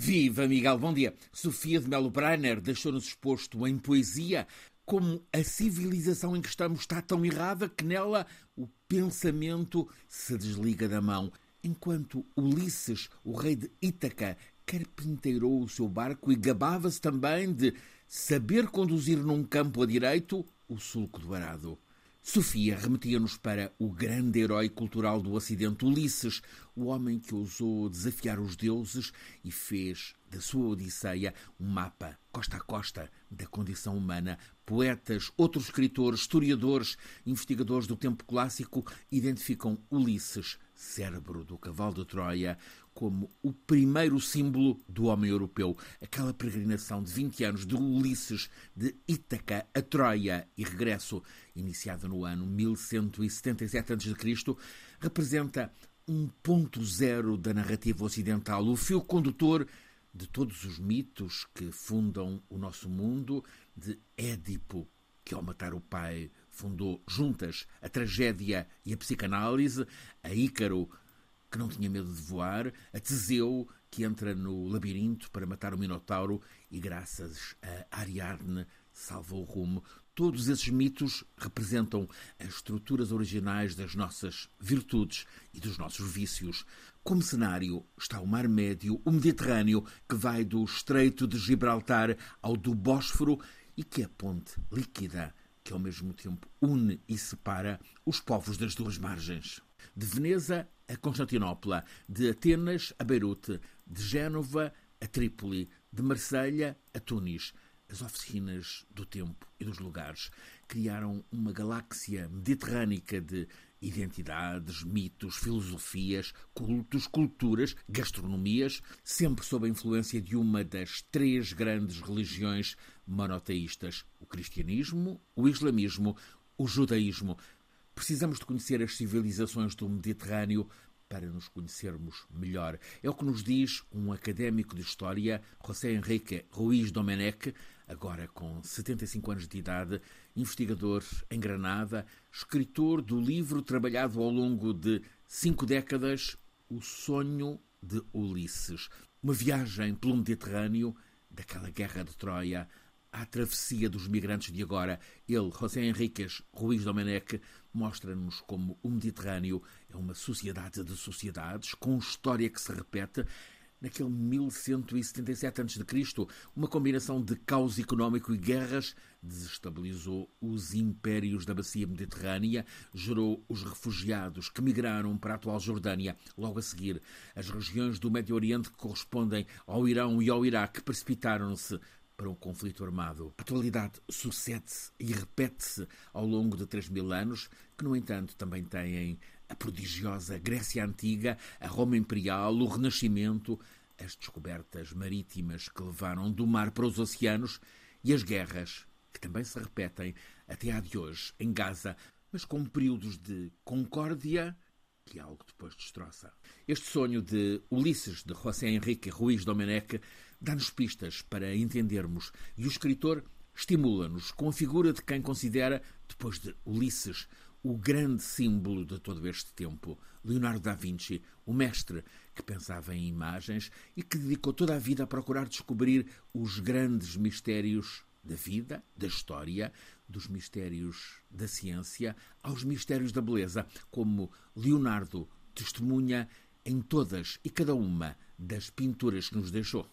Viva, Miguel, bom dia. Sofia de Melo Breiner deixou-nos exposto em poesia como a civilização em que estamos está tão errada que nela o pensamento se desliga da mão. Enquanto Ulisses, o rei de Ítaca, carpinteirou o seu barco e gabava-se também de saber conduzir num campo a direito o sulco do arado. Sofia remetia-nos para o grande herói cultural do Ocidente, Ulisses, o homem que ousou desafiar os deuses e fez da sua Odisseia um mapa, costa a costa, da condição humana. Poetas, outros escritores, historiadores, investigadores do tempo clássico identificam Ulisses, cérebro do cavalo de Troia, como o primeiro símbolo do homem europeu. Aquela peregrinação de 20 anos de Ulisses de Ítaca a Troia e regresso, iniciada no ano 1177 a.C., representa um ponto zero da narrativa ocidental, o fio condutor de todos os mitos que fundam o nosso mundo, de Édipo, que ao matar o pai fundou juntas a tragédia e a psicanálise, a Ícaro, que não tinha medo de voar, a Teseu, que entra no labirinto para matar o Minotauro e, graças a Ariadne, salva o rumo. Todos esses mitos representam as estruturas originais das nossas virtudes e dos nossos vícios. Como cenário está o Mar Médio, o Mediterrâneo, que vai do Estreito de Gibraltar ao do Bósforo e que é ponte líquida que ao mesmo tempo une e separa os povos das duas margens. De Veneza a Constantinopla, de Atenas a Beirute, de Génova a Trípoli, de Marselha a Tunis as oficinas do tempo e dos lugares criaram uma galáxia mediterrânica de identidades, mitos, filosofias, cultos, culturas, gastronomias, sempre sob a influência de uma das três grandes religiões monoteístas: o cristianismo, o islamismo, o judaísmo. Precisamos de conhecer as civilizações do Mediterrâneo para nos conhecermos melhor. É o que nos diz um académico de História, José Henrique Ruiz Domenech, agora com 75 anos de idade, investigador em Granada, escritor do livro trabalhado ao longo de cinco décadas, O Sonho de Ulisses. Uma viagem pelo Mediterrâneo, daquela guerra de Troia à travessia dos migrantes de agora. Ele, José Henriques Ruiz Domenech, mostra-nos como o Mediterrâneo é uma sociedade de sociedades, com história que se repete. Naquele 1177 a.C., uma combinação de caos económico e guerras desestabilizou os impérios da bacia mediterrânea, gerou os refugiados que migraram para a atual Jordânia. Logo a seguir, as regiões do Médio Oriente que correspondem ao Irão e ao Iraque precipitaram-se para um conflito armado. A atualidade sucede-se e repete-se ao longo de 3 mil anos, que, no entanto, também têm a prodigiosa Grécia Antiga, a Roma Imperial, o Renascimento, as descobertas marítimas que levaram do mar para os oceanos e as guerras, que também se repetem até à de hoje, em Gaza, mas com períodos de concórdia que algo depois destroça. Este sonho de Ulisses, de José Henrique Ruiz Domenech, dá-nos pistas para entendermos e o escritor estimula-nos com a figura de quem considera, depois de Ulisses, o grande símbolo de todo este tempo, Leonardo da Vinci, o mestre que pensava em imagens e que dedicou toda a vida a procurar descobrir os grandes mistérios da vida, da história, dos mistérios da ciência, aos mistérios da beleza, como Leonardo testemunha em todas e cada uma das pinturas que nos deixou.